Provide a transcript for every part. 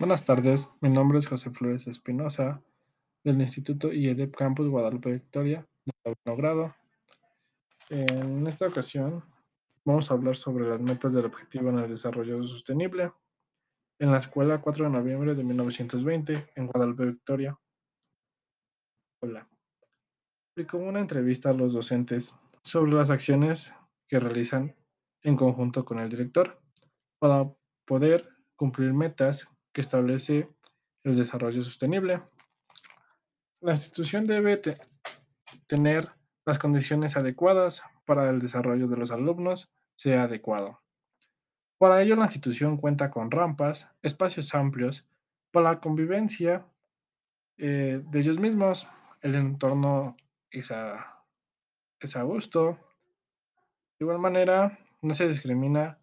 Buenas tardes, mi nombre es José Flores Espinosa, del Instituto IEDEP Campus Guadalupe Victoria, de noveno grado. En esta ocasión vamos a hablar sobre las metas del objetivo en el desarrollo sostenible en la escuela 4 de noviembre de 1920 en Guadalupe Victoria. Hola. Aplicó una entrevista a los docentes sobre las acciones que realizan en conjunto con el director para poder cumplir metas que establece el desarrollo sostenible. La institución debe tener las condiciones adecuadas para el desarrollo de los alumnos sea adecuado. Para ello, la institución cuenta con rampas, espacios amplios para la convivencia eh, de ellos mismos. El entorno es a, es a gusto. De igual manera, no se discrimina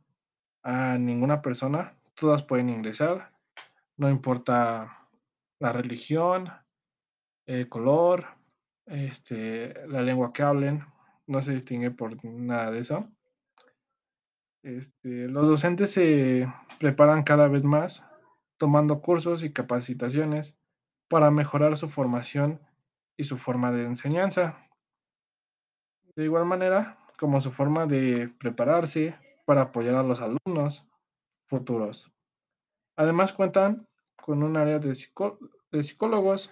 a ninguna persona. Todas pueden ingresar no importa la religión, el color, este, la lengua que hablen, no se distingue por nada de eso. Este, los docentes se preparan cada vez más tomando cursos y capacitaciones para mejorar su formación y su forma de enseñanza. De igual manera, como su forma de prepararse para apoyar a los alumnos futuros. Además cuentan con un área de, psicólogos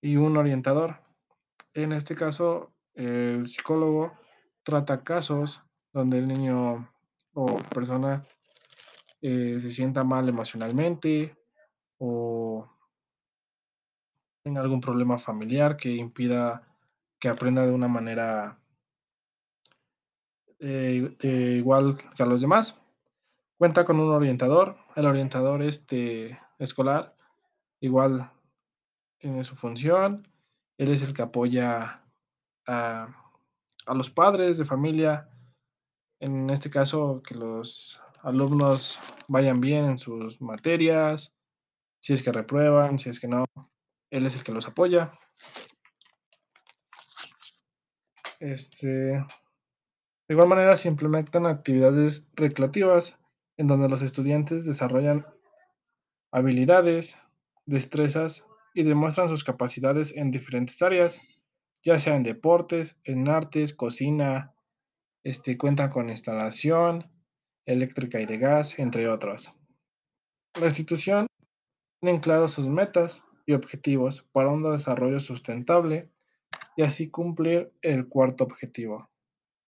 y un orientador. En este caso, el psicólogo trata casos donde el niño o persona eh, se sienta mal emocionalmente o tenga algún problema familiar que impida que aprenda de una manera eh, igual que a los demás. Cuenta con un orientador. El orientador este, escolar igual tiene su función. Él es el que apoya a, los padres de familia. En este caso, que los alumnos vayan bien en sus materias, si es que reprueban, si es que no, él es el que los apoya. Este, de igual manera se implementan actividades recreativas en donde los estudiantes desarrollan habilidades, destrezas y demuestran sus capacidades en diferentes áreas, ya sea en deportes, en artes, cocina, este, cuentan con instalación eléctrica y de gas, entre otros. La institución tiene claros sus metas y objetivos para un desarrollo sustentable y así cumplir el cuarto objetivo,